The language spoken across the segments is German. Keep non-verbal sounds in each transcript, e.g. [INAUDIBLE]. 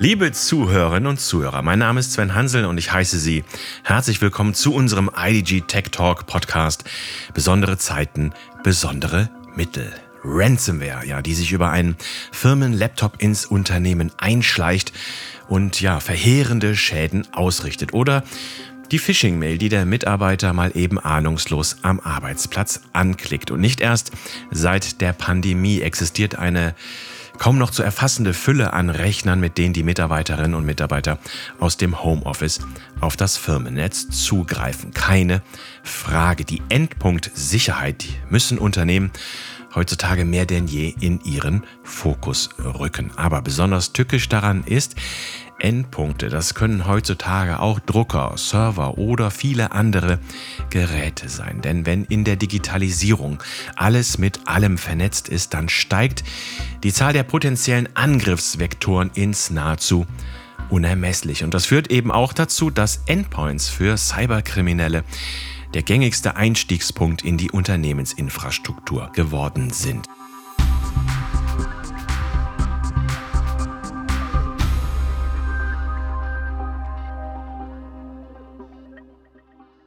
Liebe Zuhörerinnen und Zuhörer, mein Name ist Sven Hansel und ich heiße Sie herzlich willkommen zu unserem IDG Tech Talk Podcast. Besondere Zeiten, besondere Mittel. Ransomware, ja, die sich über einen Firmenlaptop ins Unternehmen einschleicht und ja, verheerende Schäden ausrichtet. Oder die Phishing-Mail, die der Mitarbeiter mal eben ahnungslos am Arbeitsplatz anklickt. Und nicht erst seit der Pandemie existiert eine kaum noch zu erfassende Fülle an Rechnern, mit denen die Mitarbeiterinnen und Mitarbeiter aus dem Homeoffice auf das Firmennetz zugreifen. Keine Frage. Die Endpunkt-Sicherheit müssen Unternehmen heutzutage mehr denn je in ihren Fokus rücken. Aber besonders tückisch daran ist, Endpunkte, das können heutzutage auch Drucker, Server oder viele andere Geräte sein. Denn wenn in der Digitalisierung alles mit allem vernetzt ist, dann steigt die Zahl der potenziellen Angriffsvektoren ins nahezu unermesslich. Und das führt eben auch dazu, dass Endpoints für Cyberkriminelle der gängigste Einstiegspunkt in die Unternehmensinfrastruktur geworden sind.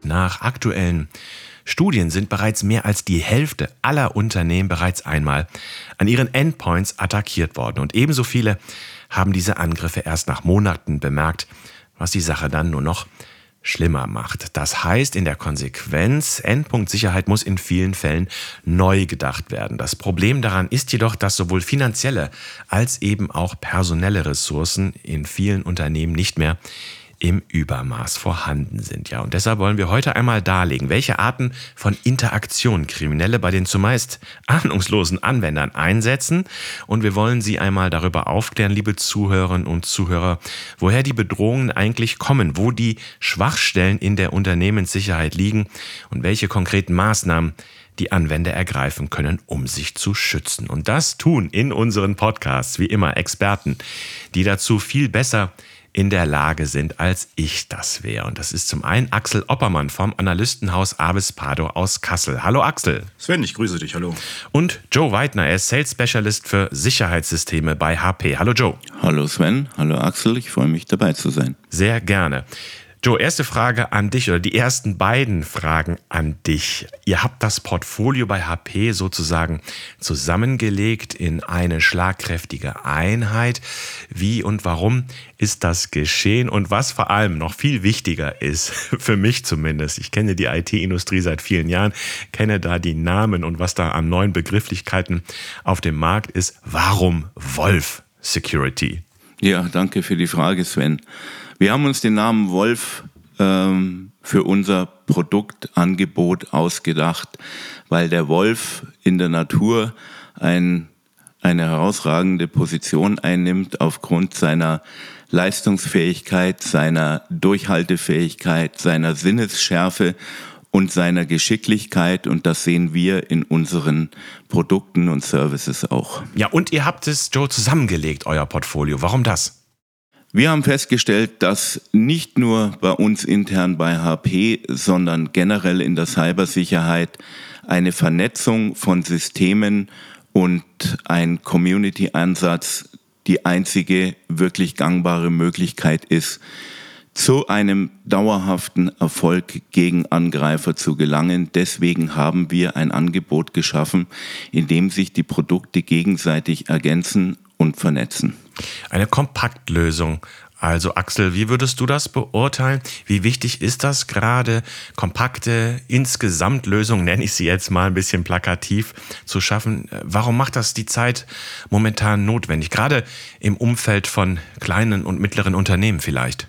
Nach aktuellen Studien sind bereits mehr als die Hälfte aller Unternehmen bereits einmal an ihren Endpoints attackiert worden. Und ebenso viele haben diese Angriffe erst nach Monaten bemerkt, was die Sache dann nur noch schlimmer macht. Das heißt in der Konsequenz, Endpunktsicherheit muss in vielen Fällen neu gedacht werden. Das Problem daran ist jedoch, dass sowohl finanzielle als eben auch personelle Ressourcen in vielen Unternehmen nicht mehr im Übermaß vorhanden sind. Ja, und deshalb wollen wir heute einmal darlegen, welche Arten von Interaktion Kriminelle bei den zumeist ahnungslosen Anwendern einsetzen. Und wir wollen Sie einmal darüber aufklären, liebe Zuhörerinnen und Zuhörer, woher die Bedrohungen eigentlich kommen, wo die Schwachstellen in der Unternehmenssicherheit liegen und welche konkreten Maßnahmen die Anwender ergreifen können, um sich zu schützen. Und das tun in unseren Podcasts wie immer Experten, die dazu viel besser in der Lage sind, als ich das wäre. Und das ist zum einen Axel Oppermann vom Analystenhaus Avis Pardo aus Kassel. Hallo Axel. Sven, ich grüße dich. Hallo. Und Joe Weidner, er ist Sales Specialist für Sicherheitssysteme bei HP. Hallo Joe. Hallo Sven. Hallo Axel. Ich freue mich dabei zu sein. Sehr gerne. Joe, erste Frage an dich oder die ersten beiden Fragen an dich. Ihr habt das Portfolio bei HP sozusagen zusammengelegt in eine schlagkräftige Einheit. Wie und warum ist das geschehen? Und was vor allem noch viel wichtiger ist, [LAUGHS] für mich zumindest, ich kenne die IT-Industrie seit vielen Jahren, kenne da die Namen und was da an neuen Begrifflichkeiten auf dem Markt ist. Warum Wolf Security? Ja, danke für die Frage, Sven. Wir haben uns den Namen Wolf ähm, für unser Produktangebot ausgedacht, weil der Wolf in der Natur ein, eine herausragende Position einnimmt aufgrund seiner Leistungsfähigkeit, seiner Durchhaltefähigkeit, seiner Sinnesschärfe und seiner Geschicklichkeit und das sehen wir in unseren Produkten und Services auch. Ja, und ihr habt es, Joe, zusammengelegt, euer Portfolio. Warum das? Wir haben festgestellt, dass nicht nur bei uns intern bei HP, sondern generell in der Cybersicherheit eine Vernetzung von Systemen und ein Community-Ansatz die einzige wirklich gangbare Möglichkeit ist, zu einem dauerhaften Erfolg gegen Angreifer zu gelangen. Deswegen haben wir ein Angebot geschaffen, in dem sich die Produkte gegenseitig ergänzen und vernetzen. Eine Kompaktlösung. Also Axel, wie würdest du das beurteilen? Wie wichtig ist das gerade, kompakte Insgesamtlösungen, nenne ich sie jetzt mal ein bisschen plakativ, zu schaffen? Warum macht das die Zeit momentan notwendig? Gerade im Umfeld von kleinen und mittleren Unternehmen vielleicht?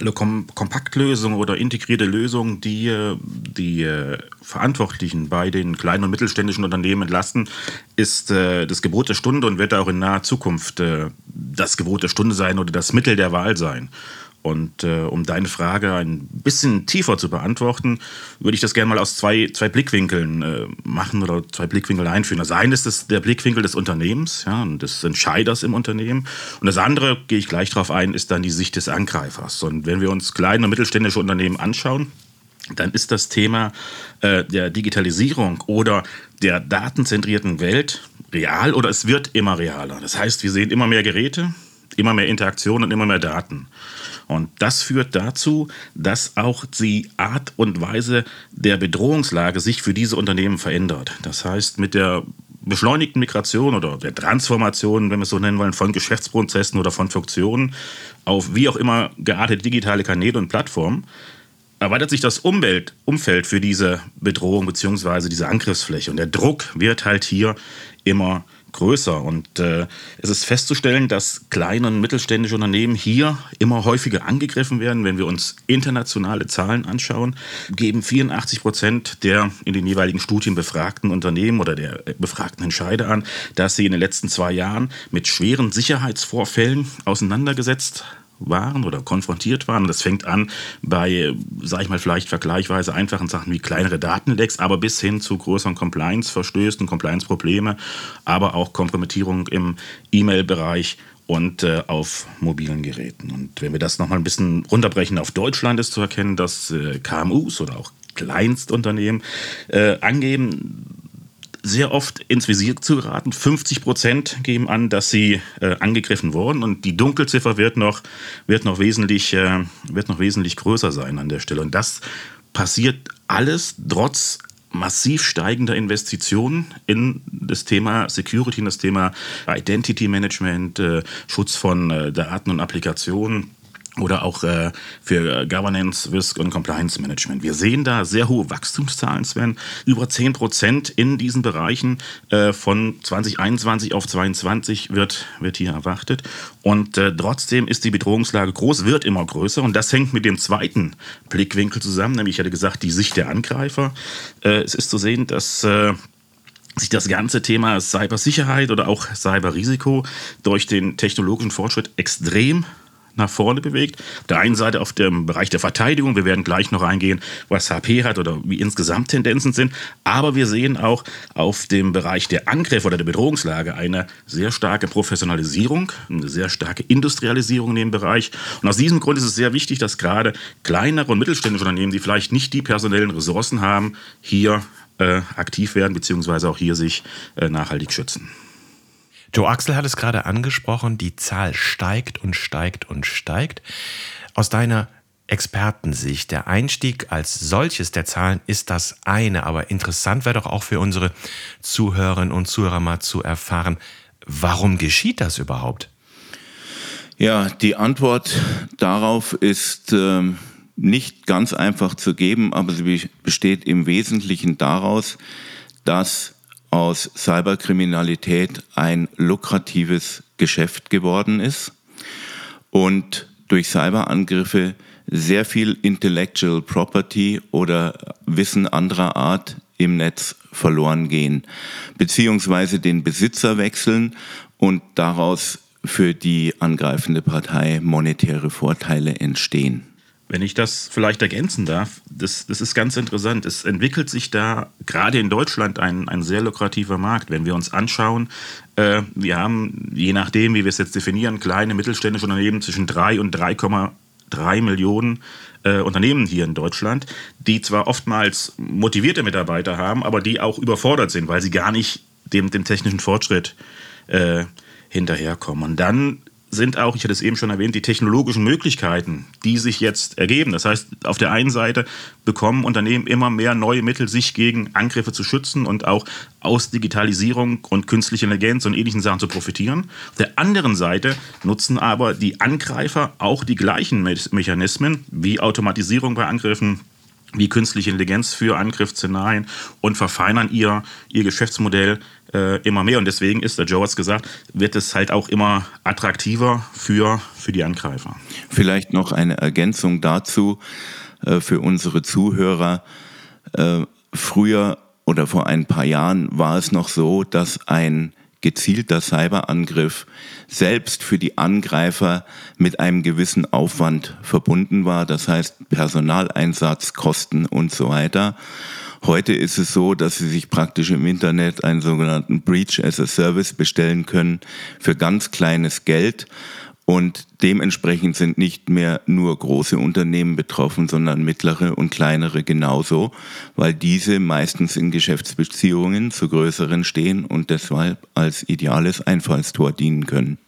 Also Kom Kompaktlösungen oder integrierte Lösungen, die äh, die äh, Verantwortlichen bei den kleinen und mittelständischen Unternehmen entlasten, ist äh, das Gebot der Stunde und wird auch in naher Zukunft das Gebot der Stunde sein oder das Mittel der Wahl sein. Und äh, um deine Frage ein bisschen tiefer zu beantworten, würde ich das gerne mal aus zwei, zwei Blickwinkeln äh, machen oder zwei Blickwinkel einführen. Das eine ist das, der Blickwinkel des Unternehmens ja, und des Entscheiders im Unternehmen. Und das andere, gehe ich gleich darauf ein, ist dann die Sicht des Angreifers. Und wenn wir uns kleine und mittelständische Unternehmen anschauen, dann ist das Thema äh, der Digitalisierung oder der datenzentrierten Welt real oder es wird immer realer. Das heißt, wir sehen immer mehr Geräte, immer mehr Interaktion und immer mehr Daten. Und das führt dazu, dass auch die Art und Weise der Bedrohungslage sich für diese Unternehmen verändert. Das heißt, mit der beschleunigten Migration oder der Transformation, wenn wir es so nennen wollen, von Geschäftsprozessen oder von Funktionen auf wie auch immer geartete digitale Kanäle und Plattformen, erweitert sich das Umwelt, Umfeld für diese Bedrohung bzw. diese Angriffsfläche. Und der Druck wird halt hier immer größer. Und äh, es ist festzustellen, dass kleine und mittelständische Unternehmen hier immer häufiger angegriffen werden. Wenn wir uns internationale Zahlen anschauen, geben 84 Prozent der in den jeweiligen Studien befragten Unternehmen oder der befragten Entscheider an, dass sie in den letzten zwei Jahren mit schweren Sicherheitsvorfällen auseinandergesetzt waren oder konfrontiert waren. Das fängt an bei, sage ich mal, vielleicht vergleichsweise einfachen Sachen wie kleinere Datenlecks, aber bis hin zu größeren Compliance-Verstößen, Compliance-Probleme, aber auch Kompromittierung im E-Mail-Bereich und äh, auf mobilen Geräten. Und wenn wir das nochmal ein bisschen runterbrechen auf Deutschland, ist zu erkennen, dass äh, KMUs oder auch Kleinstunternehmen äh, angeben, sehr oft ins Visier zu geraten. 50 Prozent geben an, dass sie äh, angegriffen wurden und die Dunkelziffer wird noch, wird, noch wesentlich, äh, wird noch wesentlich größer sein an der Stelle. Und das passiert alles trotz massiv steigender Investitionen in das Thema Security, in das Thema Identity Management, äh, Schutz von äh, Daten und Applikationen oder auch äh, für Governance, Risk und Compliance Management. Wir sehen da sehr hohe Wachstumszahlen, Sven. Über 10 Prozent in diesen Bereichen äh, von 2021 auf 2022 wird, wird hier erwartet. Und äh, trotzdem ist die Bedrohungslage groß, wird immer größer. Und das hängt mit dem zweiten Blickwinkel zusammen, nämlich ich hatte gesagt, die Sicht der Angreifer. Äh, es ist zu sehen, dass äh, sich das ganze Thema Cybersicherheit oder auch Cyberrisiko durch den technologischen Fortschritt extrem nach vorne bewegt. Auf der einen Seite auf dem Bereich der Verteidigung, wir werden gleich noch eingehen, was HP hat oder wie insgesamt Tendenzen sind, aber wir sehen auch auf dem Bereich der Angriffe oder der Bedrohungslage eine sehr starke Professionalisierung, eine sehr starke Industrialisierung in dem Bereich. Und aus diesem Grund ist es sehr wichtig, dass gerade kleinere und mittelständische Unternehmen, die vielleicht nicht die personellen Ressourcen haben, hier äh, aktiv werden, beziehungsweise auch hier sich äh, nachhaltig schützen. Joe Axel hat es gerade angesprochen, die Zahl steigt und steigt und steigt. Aus deiner Expertensicht, der Einstieg als solches der Zahlen ist das eine, aber interessant wäre doch auch für unsere Zuhörerinnen und Zuhörer mal zu erfahren, warum geschieht das überhaupt? Ja, die Antwort darauf ist äh, nicht ganz einfach zu geben, aber sie besteht im Wesentlichen daraus, dass aus Cyberkriminalität ein lukratives Geschäft geworden ist und durch Cyberangriffe sehr viel Intellectual Property oder Wissen anderer Art im Netz verloren gehen, beziehungsweise den Besitzer wechseln und daraus für die angreifende Partei monetäre Vorteile entstehen. Wenn ich das vielleicht ergänzen darf, das, das ist ganz interessant. Es entwickelt sich da gerade in Deutschland ein, ein sehr lukrativer Markt. Wenn wir uns anschauen, äh, wir haben, je nachdem, wie wir es jetzt definieren, kleine mittelständische Unternehmen zwischen 3 und 3,3 Millionen äh, Unternehmen hier in Deutschland, die zwar oftmals motivierte Mitarbeiter haben, aber die auch überfordert sind, weil sie gar nicht dem, dem technischen Fortschritt äh, hinterherkommen. Und dann sind auch, ich hatte es eben schon erwähnt, die technologischen Möglichkeiten, die sich jetzt ergeben. Das heißt, auf der einen Seite bekommen Unternehmen immer mehr neue Mittel, sich gegen Angriffe zu schützen und auch aus Digitalisierung und künstlicher Intelligenz und ähnlichen Sachen zu profitieren. Auf der anderen Seite nutzen aber die Angreifer auch die gleichen Mechanismen wie Automatisierung bei Angriffen, wie künstliche Intelligenz für Angriffsszenarien und verfeinern ihr, ihr Geschäftsmodell äh, immer mehr. Und deswegen ist, der Joe hat es gesagt, wird es halt auch immer attraktiver für, für die Angreifer. Vielleicht noch eine Ergänzung dazu äh, für unsere Zuhörer. Äh, früher oder vor ein paar Jahren war es noch so, dass ein gezielter Cyberangriff selbst für die Angreifer mit einem gewissen Aufwand verbunden war, das heißt Personaleinsatz, Kosten und so weiter. Heute ist es so, dass Sie sich praktisch im Internet einen sogenannten Breach as a Service bestellen können für ganz kleines Geld und dementsprechend sind nicht mehr nur große Unternehmen betroffen, sondern mittlere und kleinere genauso, weil diese meistens in Geschäftsbeziehungen zu größeren stehen und deshalb als ideales Einfallstor dienen können.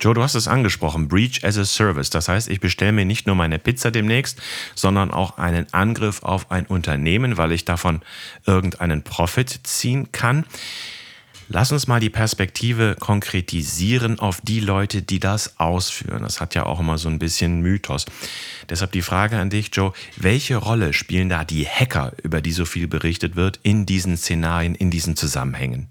Joe, du hast es angesprochen, Breach as a Service. Das heißt, ich bestelle mir nicht nur meine Pizza demnächst, sondern auch einen Angriff auf ein Unternehmen, weil ich davon irgendeinen Profit ziehen kann. Lass uns mal die Perspektive konkretisieren auf die Leute, die das ausführen. Das hat ja auch immer so ein bisschen Mythos. Deshalb die Frage an dich, Joe, welche Rolle spielen da die Hacker, über die so viel berichtet wird, in diesen Szenarien, in diesen Zusammenhängen?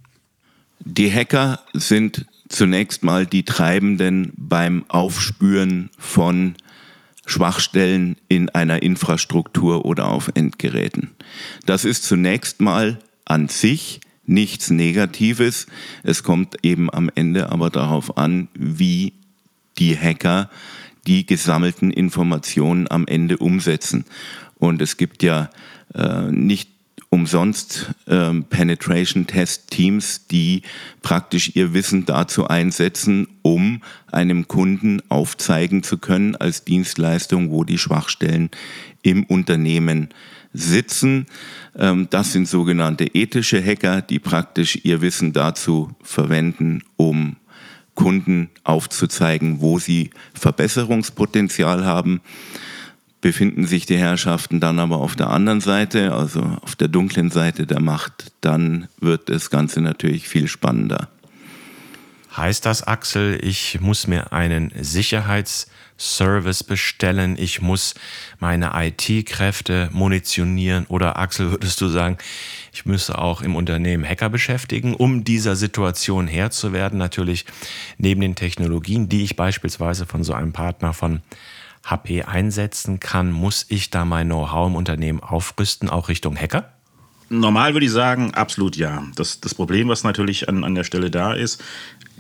Die Hacker sind zunächst mal die Treibenden beim Aufspüren von Schwachstellen in einer Infrastruktur oder auf Endgeräten. Das ist zunächst mal an sich nichts Negatives. Es kommt eben am Ende aber darauf an, wie die Hacker die gesammelten Informationen am Ende umsetzen. Und es gibt ja äh, nicht umsonst ähm, Penetration-Test-Teams, die praktisch ihr Wissen dazu einsetzen, um einem Kunden aufzeigen zu können als Dienstleistung, wo die Schwachstellen im Unternehmen sitzen. Ähm, das sind sogenannte ethische Hacker, die praktisch ihr Wissen dazu verwenden, um Kunden aufzuzeigen, wo sie Verbesserungspotenzial haben. Befinden sich die Herrschaften dann aber auf der anderen Seite, also auf der dunklen Seite der Macht, dann wird das Ganze natürlich viel spannender. Heißt das, Axel, ich muss mir einen Sicherheitsservice bestellen, ich muss meine IT-Kräfte munitionieren oder Axel, [LAUGHS] würdest du sagen, ich müsse auch im Unternehmen Hacker beschäftigen, um dieser Situation Herr zu werden? Natürlich neben den Technologien, die ich beispielsweise von so einem Partner von HP einsetzen kann, muss ich da mein Know-how im Unternehmen aufrüsten, auch Richtung Hacker? Normal würde ich sagen, absolut ja. Das, das Problem, was natürlich an, an der Stelle da ist,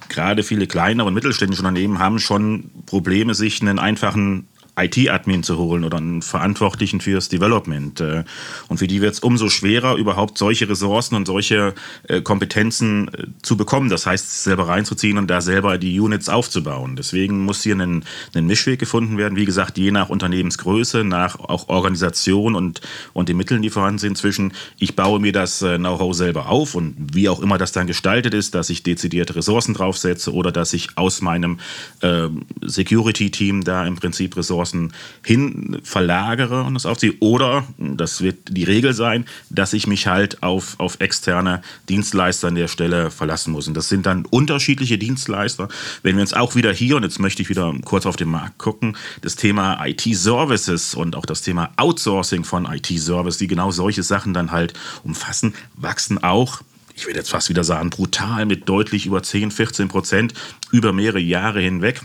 gerade viele kleinere und mittelständische Unternehmen haben schon Probleme, sich einen einfachen IT-Admin zu holen oder einen Verantwortlichen fürs Development. Äh, und für die wird es umso schwerer, überhaupt solche Ressourcen und solche äh, Kompetenzen äh, zu bekommen. Das heißt, selber reinzuziehen und da selber die Units aufzubauen. Deswegen muss hier ein, ein Mischweg gefunden werden. Wie gesagt, je nach Unternehmensgröße, nach auch Organisation und, und den Mitteln, die vorhanden sind, zwischen ich baue mir das Know-how selber auf und wie auch immer das dann gestaltet ist, dass ich dezidierte Ressourcen draufsetze oder dass ich aus meinem äh, Security-Team da im Prinzip Ressourcen Ressourcen hin verlagere und das aufziehe. Oder, das wird die Regel sein, dass ich mich halt auf, auf externe Dienstleister an der Stelle verlassen muss. Und das sind dann unterschiedliche Dienstleister. Wenn wir uns auch wieder hier, und jetzt möchte ich wieder kurz auf den Markt gucken, das Thema IT-Services und auch das Thema Outsourcing von IT-Services, die genau solche Sachen dann halt umfassen, wachsen auch ich würde jetzt fast wieder sagen, brutal mit deutlich über 10, 14 Prozent über mehrere Jahre hinweg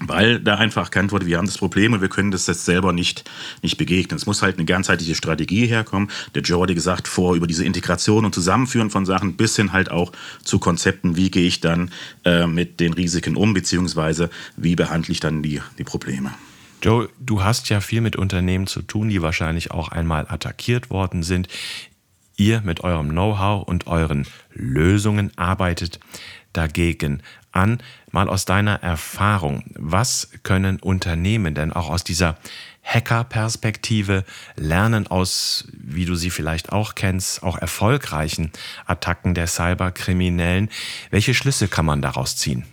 weil da einfach erkannt wurde, wir haben das Problem und wir können das jetzt selber nicht, nicht begegnen. Es muss halt eine ganzheitliche Strategie herkommen. Der Joe hatte gesagt, vor über diese Integration und Zusammenführen von Sachen bis hin halt auch zu Konzepten, wie gehe ich dann äh, mit den Risiken um, beziehungsweise wie behandle ich dann die, die Probleme. Joe, du hast ja viel mit Unternehmen zu tun, die wahrscheinlich auch einmal attackiert worden sind. Ihr mit eurem Know-how und euren Lösungen arbeitet dagegen an. Mal aus deiner Erfahrung, was können Unternehmen denn auch aus dieser Hacker-Perspektive lernen aus, wie du sie vielleicht auch kennst, auch erfolgreichen Attacken der Cyberkriminellen? Welche Schlüsse kann man daraus ziehen?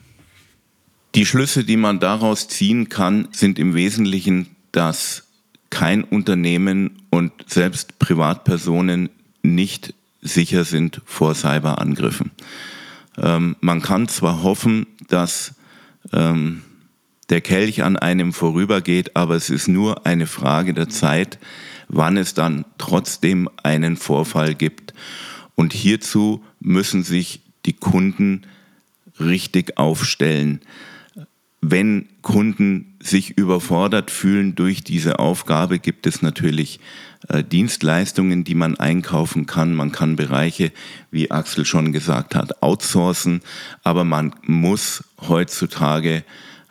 Die Schlüsse, die man daraus ziehen kann, sind im Wesentlichen, dass kein Unternehmen und selbst Privatpersonen nicht sicher sind vor Cyberangriffen. Ähm, man kann zwar hoffen, dass ähm, der Kelch an einem vorübergeht, aber es ist nur eine Frage der Zeit, wann es dann trotzdem einen Vorfall gibt. Und hierzu müssen sich die Kunden richtig aufstellen. Wenn Kunden sich überfordert fühlen durch diese Aufgabe, gibt es natürlich äh, Dienstleistungen, die man einkaufen kann. Man kann Bereiche, wie Axel schon gesagt hat, outsourcen, aber man muss heutzutage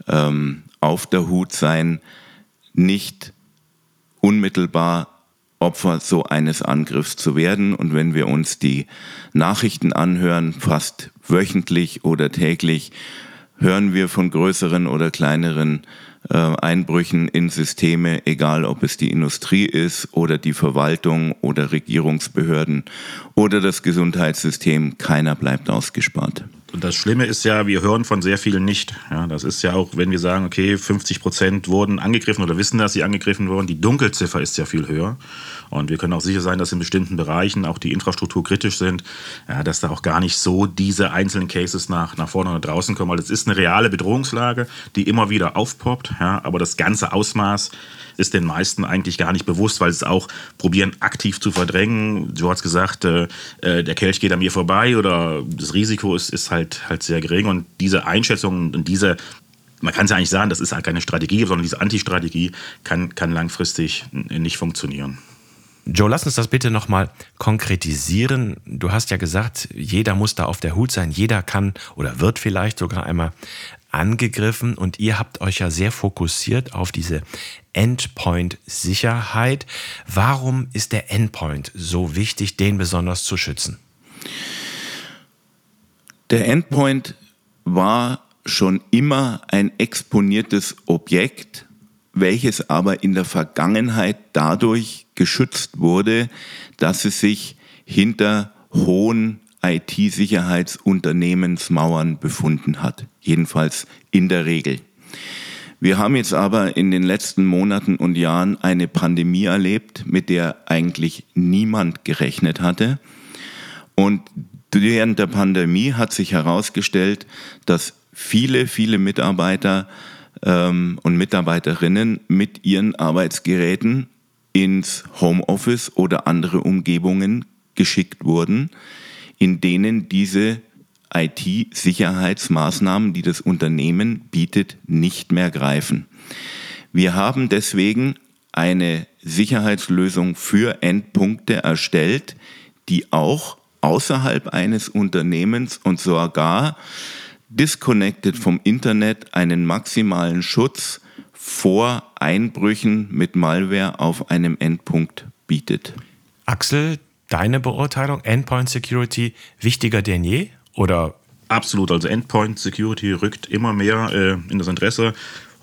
ähm, auf der Hut sein, nicht unmittelbar Opfer so eines Angriffs zu werden. Und wenn wir uns die Nachrichten anhören, fast wöchentlich oder täglich, hören wir von größeren oder kleineren äh, Einbrüchen in Systeme, egal ob es die Industrie ist oder die Verwaltung oder Regierungsbehörden oder das Gesundheitssystem. Keiner bleibt ausgespart. Und das Schlimme ist ja, wir hören von sehr vielen nicht. Ja, das ist ja auch, wenn wir sagen, okay, 50 Prozent wurden angegriffen oder wissen, dass sie angegriffen wurden, die Dunkelziffer ist ja viel höher. Und wir können auch sicher sein, dass in bestimmten Bereichen auch die Infrastruktur kritisch sind, ja, dass da auch gar nicht so diese einzelnen Cases nach, nach vorne oder draußen kommen, weil es ist eine reale Bedrohungslage, die immer wieder aufpoppt. Ja, aber das ganze Ausmaß ist den meisten eigentlich gar nicht bewusst, weil sie es auch probieren aktiv zu verdrängen. Du hast gesagt, äh, äh, der Kelch geht an mir vorbei oder das Risiko ist, ist halt, halt sehr gering. Und diese Einschätzung und diese man kann es ja eigentlich sagen, das ist halt keine Strategie, sondern diese Antistrategie kann, kann langfristig nicht funktionieren. Joe, lass uns das bitte nochmal konkretisieren. Du hast ja gesagt, jeder muss da auf der Hut sein, jeder kann oder wird vielleicht sogar einmal angegriffen und ihr habt euch ja sehr fokussiert auf diese Endpoint-Sicherheit. Warum ist der Endpoint so wichtig, den besonders zu schützen? Der Endpoint war schon immer ein exponiertes Objekt, welches aber in der Vergangenheit dadurch geschützt wurde, dass es sich hinter hohen IT-Sicherheitsunternehmensmauern befunden hat. Jedenfalls in der Regel. Wir haben jetzt aber in den letzten Monaten und Jahren eine Pandemie erlebt, mit der eigentlich niemand gerechnet hatte. Und während der Pandemie hat sich herausgestellt, dass viele, viele Mitarbeiter ähm, und Mitarbeiterinnen mit ihren Arbeitsgeräten ins Homeoffice oder andere Umgebungen geschickt wurden, in denen diese IT-Sicherheitsmaßnahmen, die das Unternehmen bietet, nicht mehr greifen. Wir haben deswegen eine Sicherheitslösung für Endpunkte erstellt, die auch außerhalb eines Unternehmens und sogar disconnected vom Internet einen maximalen Schutz vor Einbrüchen mit Malware auf einem Endpunkt bietet. Axel, deine Beurteilung, Endpoint Security wichtiger denn je? Oder Absolut, also Endpoint Security rückt immer mehr äh, in das Interesse.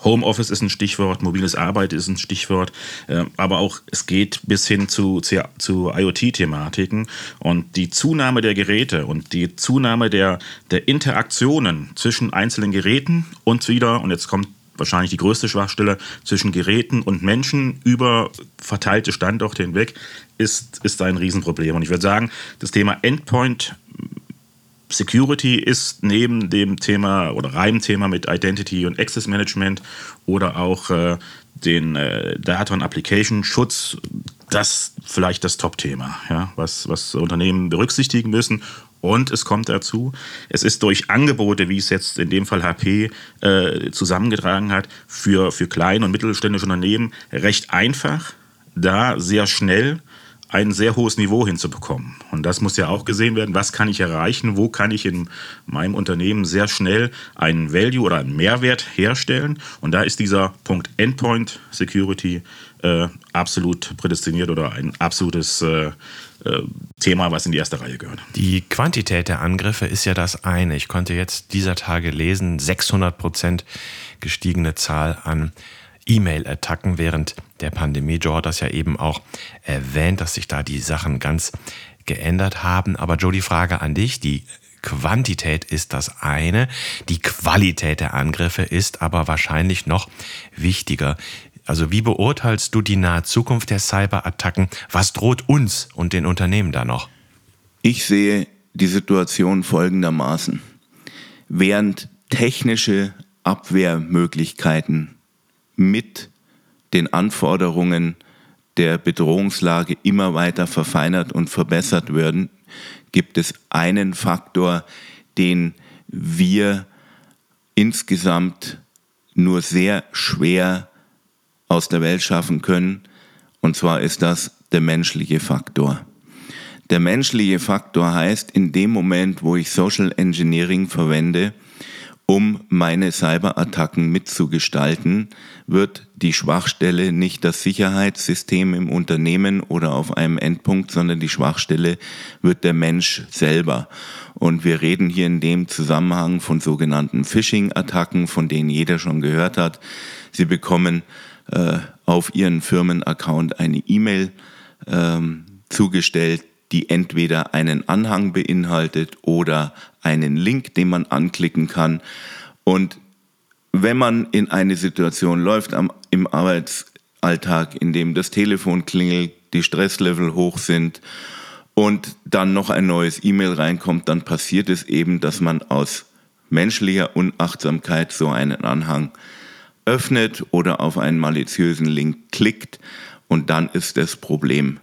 Homeoffice ist ein Stichwort, mobiles Arbeiten ist ein Stichwort, äh, aber auch es geht bis hin zu, zu, zu IoT-Thematiken und die Zunahme der Geräte und die Zunahme der, der Interaktionen zwischen einzelnen Geräten und wieder, und jetzt kommt wahrscheinlich die größte Schwachstelle zwischen Geräten und Menschen über verteilte Standorte hinweg ist, ist ein Riesenproblem. Und ich würde sagen, das Thema Endpoint Security ist neben dem Thema oder Reimthema mit Identity und Access Management oder auch äh, den äh, Data und Application Schutz das vielleicht das Top-Thema, ja, was, was Unternehmen berücksichtigen müssen. Und es kommt dazu, es ist durch Angebote, wie es jetzt in dem Fall HP äh, zusammengetragen hat, für, für kleine und mittelständische Unternehmen recht einfach, da sehr schnell ein sehr hohes Niveau hinzubekommen. Und das muss ja auch gesehen werden, was kann ich erreichen, wo kann ich in meinem Unternehmen sehr schnell einen Value oder einen Mehrwert herstellen. Und da ist dieser Punkt Endpoint Security äh, absolut prädestiniert oder ein absolutes äh, äh, Thema, was in die erste Reihe gehört. Die Quantität der Angriffe ist ja das eine. Ich konnte jetzt dieser Tage lesen, 600 Prozent gestiegene Zahl an E-Mail-Attacken während der Pandemie. Joe hat das ja eben auch erwähnt, dass sich da die Sachen ganz geändert haben. Aber Joe, die Frage an dich, die Quantität ist das eine, die Qualität der Angriffe ist aber wahrscheinlich noch wichtiger. Also wie beurteilst du die nahe Zukunft der Cyberattacken? Was droht uns und den Unternehmen da noch? Ich sehe die Situation folgendermaßen. Während technische Abwehrmöglichkeiten mit den Anforderungen der Bedrohungslage immer weiter verfeinert und verbessert werden, gibt es einen Faktor, den wir insgesamt nur sehr schwer aus der Welt schaffen können, und zwar ist das der menschliche Faktor. Der menschliche Faktor heißt, in dem Moment, wo ich Social Engineering verwende, um meine Cyberattacken mitzugestalten, wird die Schwachstelle nicht das Sicherheitssystem im Unternehmen oder auf einem Endpunkt, sondern die Schwachstelle wird der Mensch selber. Und wir reden hier in dem Zusammenhang von sogenannten Phishing-Attacken, von denen jeder schon gehört hat. Sie bekommen äh, auf ihren Firmenaccount eine E-Mail ähm, zugestellt, die entweder einen Anhang beinhaltet oder einen Link, den man anklicken kann. Und wenn man in eine Situation läuft am, im Arbeitsalltag, in dem das Telefon klingelt, die Stresslevel hoch sind und dann noch ein neues E-Mail reinkommt, dann passiert es eben, dass man aus menschlicher Unachtsamkeit so einen Anhang öffnet oder auf einen maliziösen Link klickt und dann ist das Problem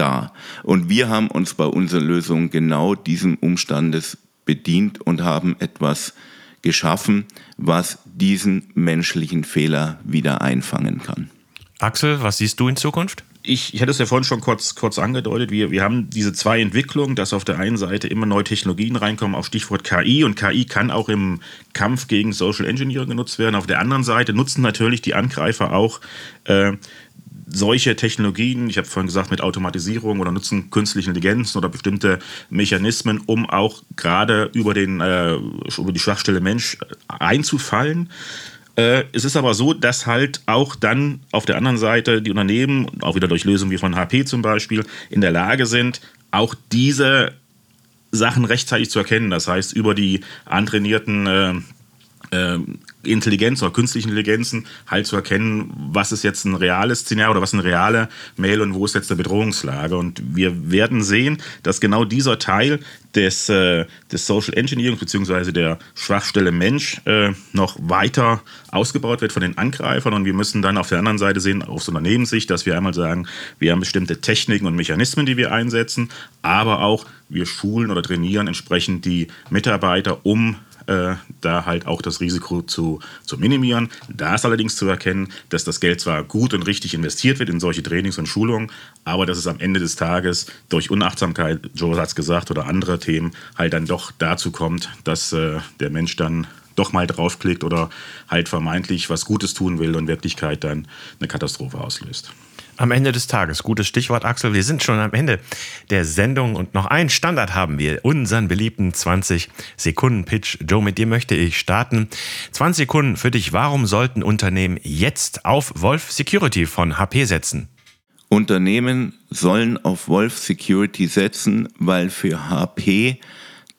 da. Und wir haben uns bei unserer Lösung genau diesem Umstandes bedient und haben etwas geschaffen, was diesen menschlichen Fehler wieder einfangen kann. Axel, was siehst du in Zukunft? ich, ich hatte es ja vorhin schon kurz, kurz angedeutet, wir, wir haben diese zwei Entwicklungen, dass auf der einen Seite immer neue Technologien reinkommen, auch Stichwort KI und KI kann auch im Kampf gegen Social Engineering genutzt werden. Auf der anderen Seite nutzen natürlich die Angreifer auch äh, solche Technologien, ich habe vorhin gesagt, mit Automatisierung oder nutzen künstliche Intelligenzen oder bestimmte Mechanismen, um auch gerade über, den, äh, über die Schwachstelle Mensch einzufallen. Äh, es ist aber so, dass halt auch dann auf der anderen Seite die Unternehmen, auch wieder durch Lösungen wie von HP zum Beispiel, in der Lage sind, auch diese Sachen rechtzeitig zu erkennen. Das heißt, über die antrainierten äh, äh, Intelligenz oder künstliche Intelligenzen halt zu erkennen, was ist jetzt ein reales Szenario oder was ist eine reale Mail und wo ist jetzt eine Bedrohungslage. Und wir werden sehen, dass genau dieser Teil des, äh, des Social Engineering bzw. der Schwachstelle Mensch äh, noch weiter ausgebaut wird von den Angreifern. Und wir müssen dann auf der anderen Seite sehen, aus Unternehmenssicht, dass wir einmal sagen, wir haben bestimmte Techniken und Mechanismen, die wir einsetzen, aber auch wir schulen oder trainieren entsprechend die Mitarbeiter, um äh, da halt auch das Risiko zu, zu minimieren. Da ist allerdings zu erkennen, dass das Geld zwar gut und richtig investiert wird in solche Trainings und Schulungen, aber dass es am Ende des Tages durch Unachtsamkeit, Joe hat es gesagt, oder andere Themen halt dann doch dazu kommt, dass äh, der Mensch dann doch mal draufklickt oder halt vermeintlich was Gutes tun will und in Wirklichkeit dann eine Katastrophe auslöst am Ende des Tages. Gutes Stichwort, Axel. Wir sind schon am Ende der Sendung und noch einen Standard haben wir. Unseren beliebten 20 Sekunden Pitch. Joe, mit dir möchte ich starten. 20 Sekunden für dich. Warum sollten Unternehmen jetzt auf Wolf Security von HP setzen? Unternehmen sollen auf Wolf Security setzen, weil für HP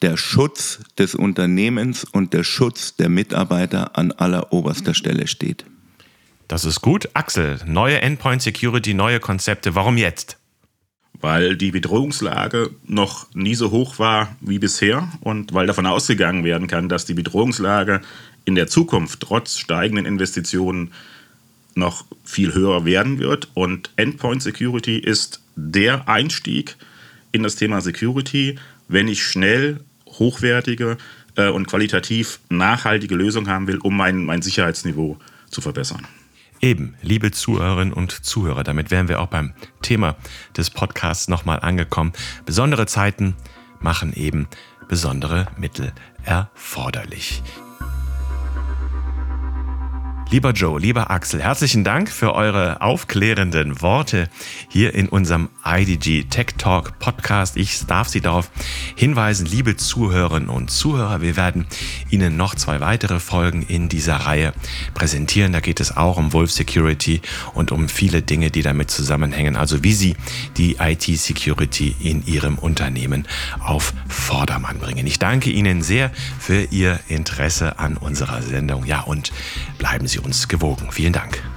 der Schutz des Unternehmens und der Schutz der Mitarbeiter an alleroberster Stelle steht. Das ist gut. Axel, neue Endpoint Security, neue Konzepte. Warum jetzt? Weil die Bedrohungslage noch nie so hoch war wie bisher und weil davon ausgegangen werden kann, dass die Bedrohungslage in der Zukunft trotz steigenden Investitionen noch viel höher werden wird. Und Endpoint Security ist der Einstieg in das Thema Security, wenn ich schnell hochwertige äh, und qualitativ nachhaltige Lösungen haben will, um mein, mein Sicherheitsniveau zu verbessern. Eben, liebe Zuhörerinnen und Zuhörer, damit wären wir auch beim Thema des Podcasts nochmal angekommen. Besondere Zeiten machen eben besondere Mittel erforderlich. Lieber Joe, lieber Axel, herzlichen Dank für eure aufklärenden Worte hier in unserem IDG Tech Talk Podcast. Ich darf Sie darauf hinweisen, liebe Zuhörerinnen und Zuhörer, wir werden Ihnen noch zwei weitere Folgen in dieser Reihe präsentieren. Da geht es auch um Wolf Security und um viele Dinge, die damit zusammenhängen. Also wie Sie die IT-Security in Ihrem Unternehmen auf Vordermann bringen. Ich danke Ihnen sehr für Ihr Interesse an unserer Sendung. Ja, und bleiben Sie uns gewogen. Vielen Dank.